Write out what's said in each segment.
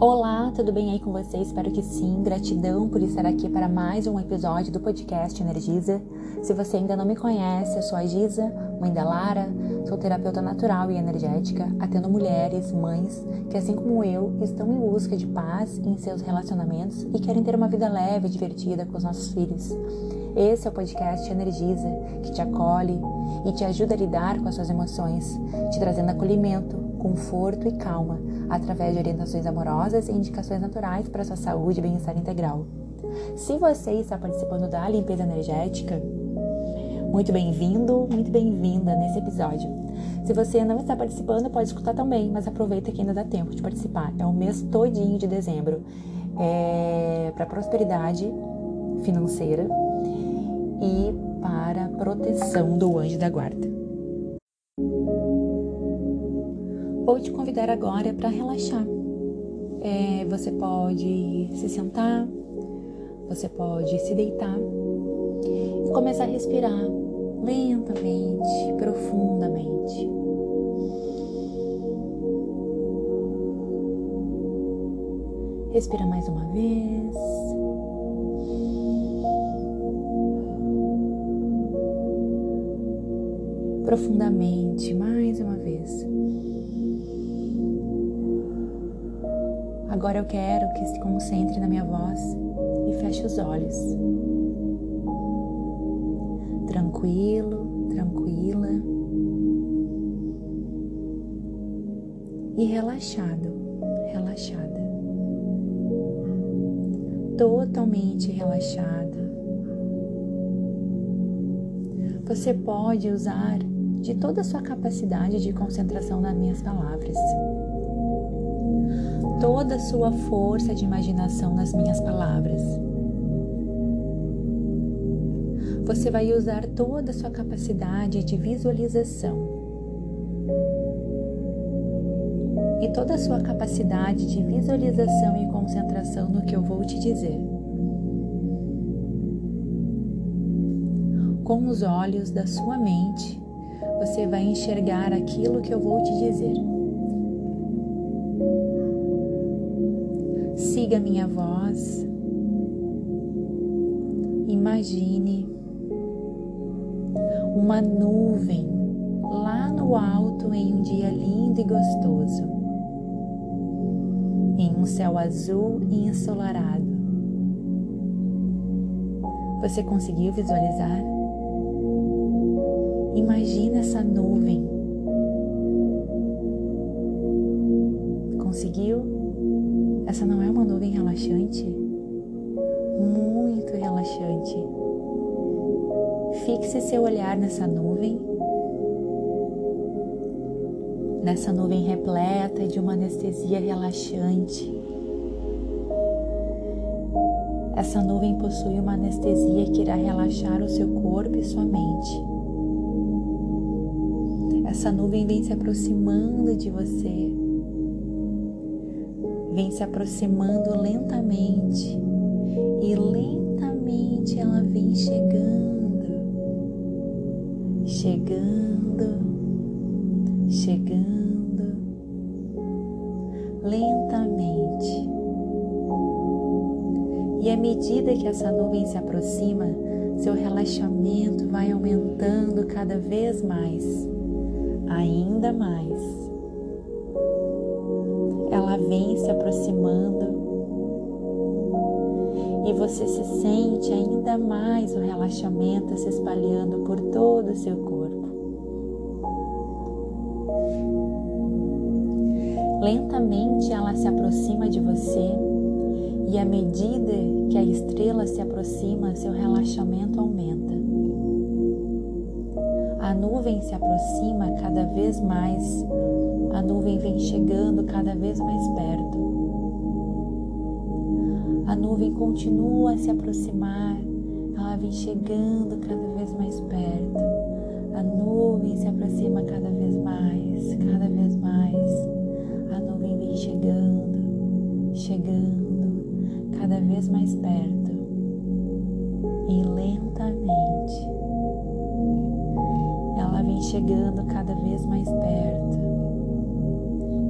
Olá, tudo bem aí com você? Espero que sim. Gratidão por estar aqui para mais um episódio do podcast Energiza. Se você ainda não me conhece, eu sou a Giza, mãe da Lara, sou terapeuta natural e energética, atendo mulheres, mães que, assim como eu, estão em busca de paz em seus relacionamentos e querem ter uma vida leve e divertida com os nossos filhos. Esse é o podcast Energiza, que te acolhe e te ajuda a lidar com as suas emoções, te trazendo acolhimento, conforto e calma através de orientações amorosas e indicações naturais para a sua saúde e bem-estar integral. Se você está participando da limpeza energética, muito bem-vindo, muito bem-vinda nesse episódio. Se você não está participando, pode escutar também, mas aproveita que ainda dá tempo de participar. É o mês todinho de dezembro. É para prosperidade financeira e para proteção do anjo da guarda. Vou te convidar agora para relaxar. É, você pode se sentar, você pode se deitar e começar a respirar lentamente, profundamente. Respira mais uma vez. Profundamente, mais uma vez. Agora eu quero que se concentre na minha voz e feche os olhos. Tranquilo, tranquila. E relaxado, relaxada. Totalmente relaxada. Você pode usar de toda a sua capacidade de concentração nas minhas palavras toda a sua força de imaginação nas minhas palavras. Você vai usar toda a sua capacidade de visualização e toda a sua capacidade de visualização e concentração no que eu vou te dizer. Com os olhos da sua mente, você vai enxergar aquilo que eu vou te dizer. Siga minha voz. Imagine uma nuvem lá no alto em um dia lindo e gostoso, em um céu azul e ensolarado. Você conseguiu visualizar? Imagine essa nuvem. Conseguiu? Essa não é uma nuvem relaxante? Muito relaxante. Fixe seu olhar nessa nuvem, nessa nuvem repleta de uma anestesia relaxante. Essa nuvem possui uma anestesia que irá relaxar o seu corpo e sua mente. Essa nuvem vem se aproximando de você. Vem se aproximando lentamente. E lentamente ela vem chegando, chegando, chegando, lentamente. E à medida que essa nuvem se aproxima, seu relaxamento vai aumentando cada vez mais, ainda mais ela vem se aproximando e você se sente ainda mais o relaxamento se espalhando por todo o seu corpo. Lentamente ela se aproxima de você e à medida que a estrela se aproxima, seu relaxamento aumenta. A nuvem se aproxima cada vez mais a nuvem vem chegando cada vez mais perto. A nuvem continua a se aproximar, ela vem chegando cada vez mais perto. A nuvem se aproxima cada vez mais, cada vez mais. A nuvem vem chegando, chegando cada vez mais perto chegando cada vez mais perto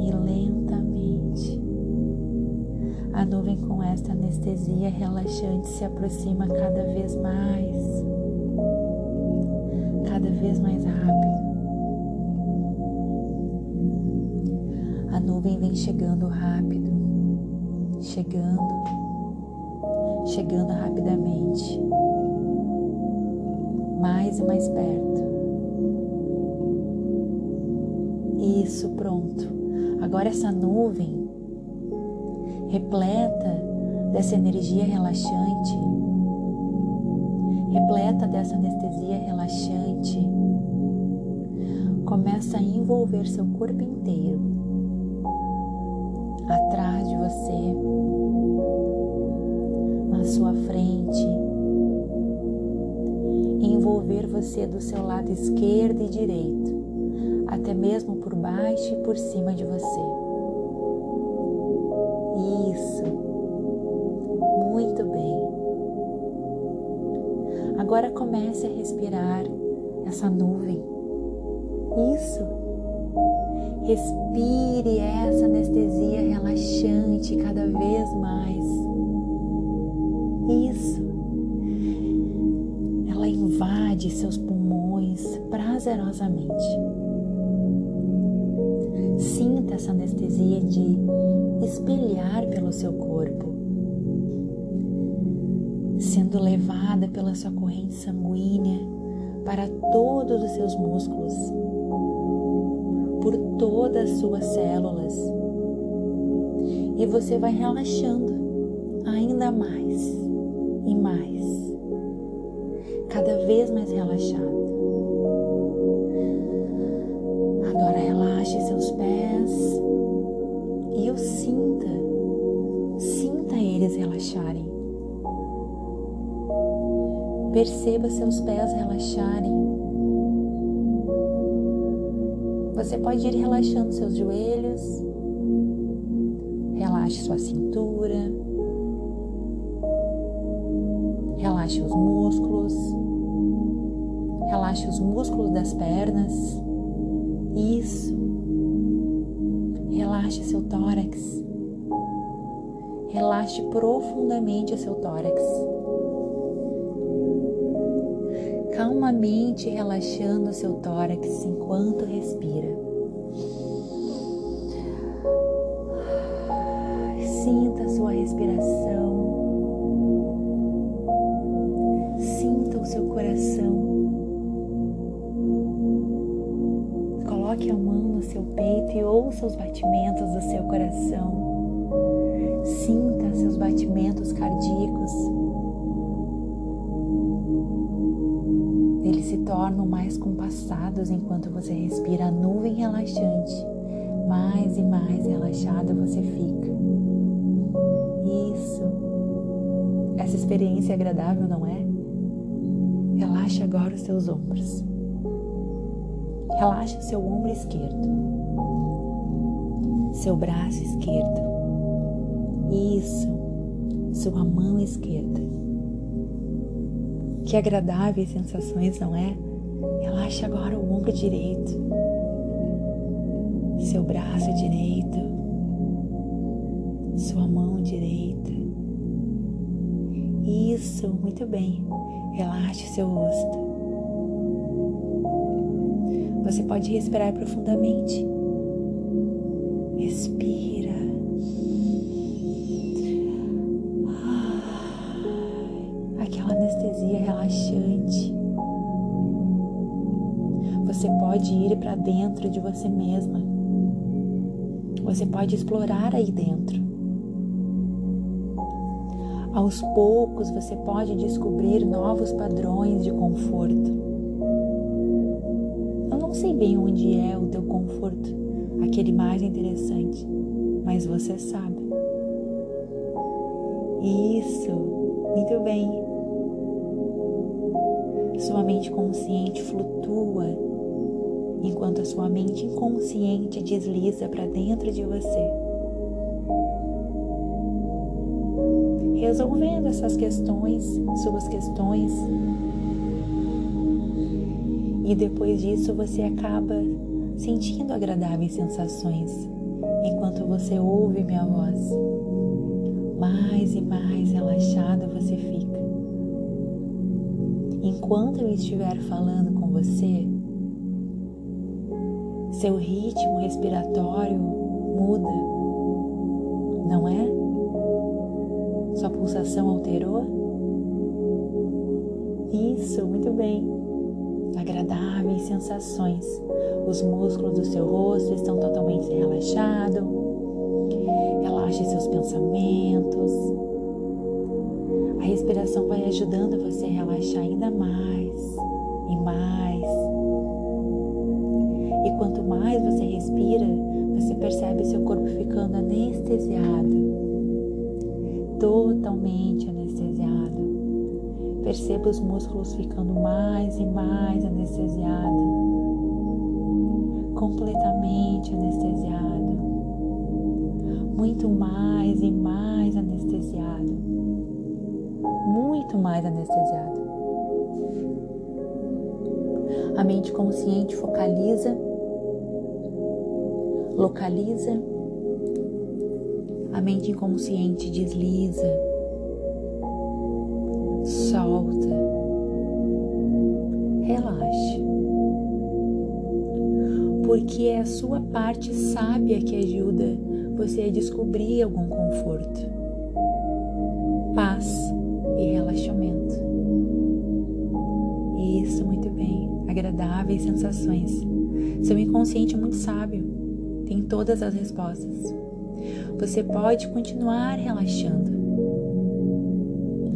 e lentamente a nuvem com esta anestesia relaxante se aproxima cada vez mais, cada vez mais rápido. A nuvem vem chegando rápido, chegando, chegando rapidamente, mais e mais perto. Isso, pronto. Agora essa nuvem repleta dessa energia relaxante, repleta dessa anestesia relaxante, começa a envolver seu corpo inteiro, atrás de você, na sua frente, envolver você do seu lado esquerdo e direito, até mesmo por baixo e por cima de você. Isso. Muito bem. Agora comece a respirar essa nuvem. Isso. Respire essa anestesia relaxante cada vez mais. Isso. Ela invade seus pulmões prazerosamente. Sinta essa anestesia de espelhar pelo seu corpo, sendo levada pela sua corrente sanguínea para todos os seus músculos, por todas as suas células. E você vai relaxando ainda mais e mais, cada vez mais relaxado. Perceba seus pés relaxarem. Você pode ir relaxando seus joelhos, relaxe sua cintura, relaxe os músculos, relaxe os músculos das pernas. Isso. Relaxe seu tórax. Relaxe profundamente seu tórax. Calmamente relaxando seu tórax enquanto respira. Sinta sua respiração. Tornam mais compassados enquanto você respira a nuvem relaxante. Mais e mais relaxado você fica. Isso. Essa experiência é agradável, não é? Relaxe agora os seus ombros. Relaxe o seu ombro esquerdo, seu braço esquerdo, isso, sua mão esquerda. Que agradáveis sensações, não é? Relaxe agora o ombro direito, seu braço direito, sua mão direita. Isso, muito bem. Relaxe seu rosto. Você pode respirar profundamente. Você pode ir para dentro de você mesma. Você pode explorar aí dentro. Aos poucos você pode descobrir novos padrões de conforto sei bem onde é o teu conforto, aquele mais interessante, mas você sabe. Isso, muito bem. Sua mente consciente flutua, enquanto a sua mente inconsciente desliza para dentro de você. Resolvendo essas questões, suas questões, e depois disso você acaba sentindo agradáveis sensações enquanto você ouve minha voz. mais e mais relaxado você fica. Enquanto eu estiver falando com você, seu ritmo respiratório muda, não é? Sua pulsação alterou? Isso, muito bem. Agradáveis sensações. Os músculos do seu rosto estão totalmente relaxados. Relaxe seus pensamentos. A respiração vai ajudando você a relaxar ainda mais e mais. Respira, você percebe seu corpo ficando anestesiado, totalmente anestesiado. Perceba os músculos ficando mais e mais anestesiado, completamente anestesiado, muito mais e mais anestesiado, muito mais anestesiado. A mente consciente focaliza, localiza, a mente inconsciente desliza solta, relaxe. Porque é a sua parte sábia que ajuda você a descobrir algum conforto, paz e relaxamento. Isso, muito bem. Agradáveis sensações. Seu inconsciente é muito sábio, todas as respostas. Você pode continuar relaxando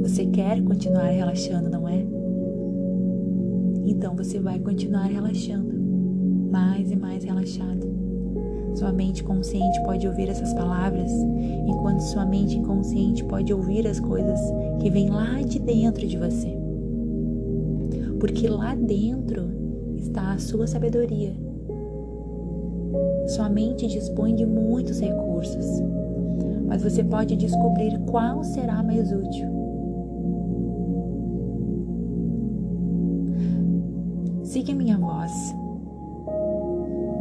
você quer continuar relaxando, não é? Então você vai continuar relaxando, mais e mais relaxado. Sua mente consciente pode ouvir essas palavras, enquanto sua mente inconsciente pode ouvir as coisas que vêm lá de dentro de você. Porque lá dentro está a sua sabedoria. Sua mente dispõe de muitos recursos, mas você pode descobrir qual será mais útil. Siga minha voz.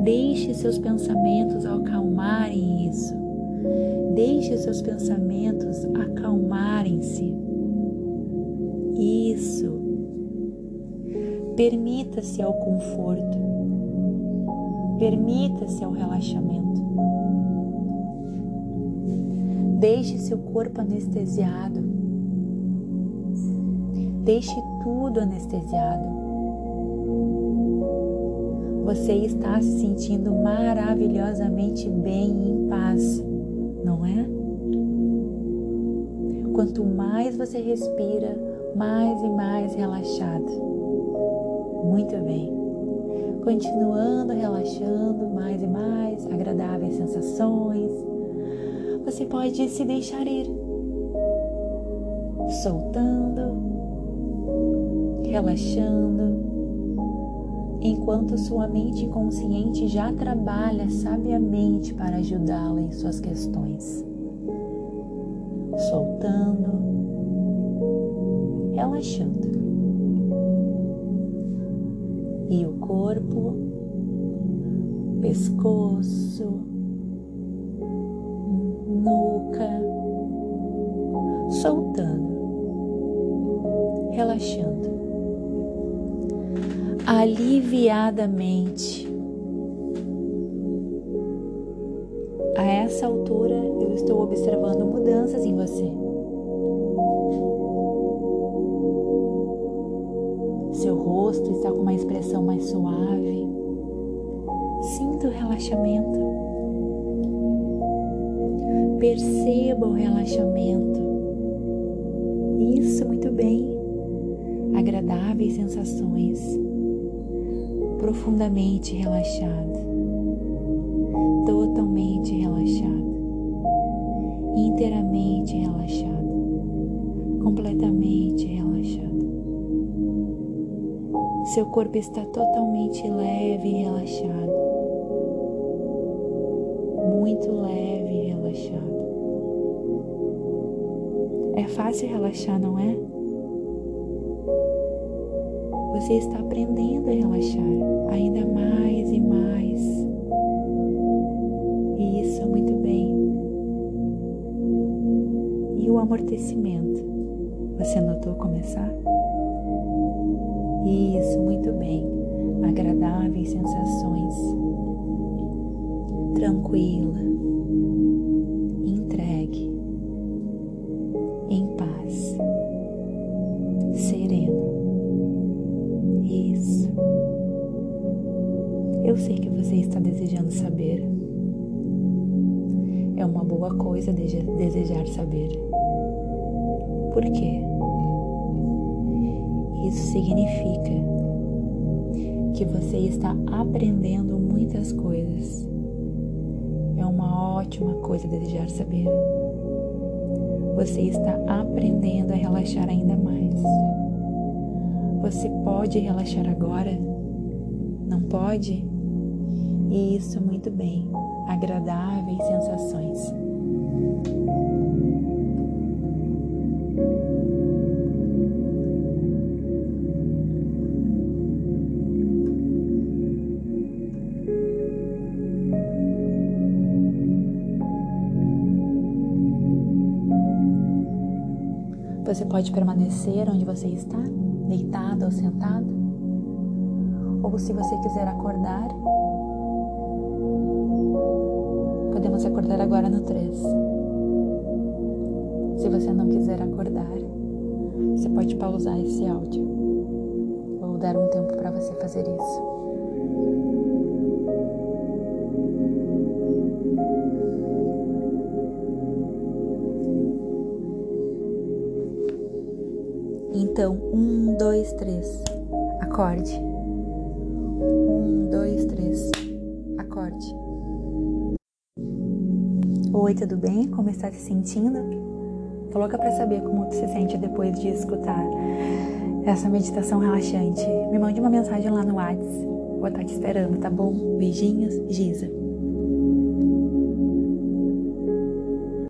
Deixe seus pensamentos acalmarem isso. Deixe seus pensamentos acalmarem-se. Isso. Permita-se ao conforto. Permita-se ao relaxamento. Deixe seu corpo anestesiado. Deixe tudo anestesiado você está se sentindo maravilhosamente bem e em paz, não é? Quanto mais você respira, mais e mais relaxado. Muito bem. Continuando relaxando mais e mais, agradáveis sensações. Você pode se deixar ir, soltando, relaxando enquanto sua mente consciente já trabalha sabiamente para ajudá-la em suas questões. Soltando, relaxando. E o corpo, pescoço, nuca, soltando, relaxando aliviadamente. A essa altura, eu estou observando mudanças em você. Rosto está com uma expressão mais suave. Sinta o relaxamento. Perceba o relaxamento. Isso, muito bem. Agradáveis sensações profundamente relaxado, totalmente relaxado, inteiramente relaxado, completamente relaxado. Seu corpo está totalmente leve e relaxado, muito leve e relaxado. É fácil relaxar, não é? Você está aprendendo a relaxar ainda mais e mais. E isso é muito bem. o amortecimento. Você notou começar? Isso, muito bem. Agradáveis sensações. Tranquila. Entregue. Em paz. Sereno. Isso. Eu sei que você está desejando saber. É uma boa coisa desejar saber. Por quê? Isso significa que você está aprendendo muitas coisas. É uma ótima coisa desejar saber. Você está aprendendo a relaxar ainda mais. Você pode relaxar agora? Não pode? Isso, muito bem. Agradáveis sensações. Você pode permanecer onde você está, deitado ou sentado. Ou se você quiser acordar, podemos acordar agora no 3. Se você não quiser acordar, você pode pausar esse áudio ou dar um tempo para você fazer isso. Então, um, dois, três, acorde. Um, dois, três, acorde. Oi, tudo bem? Como está se sentindo? Tô louca para saber como você se sente depois de escutar essa meditação relaxante. Me mande uma mensagem lá no WhatsApp. Vou estar te esperando, tá bom? Beijinhos, Giza.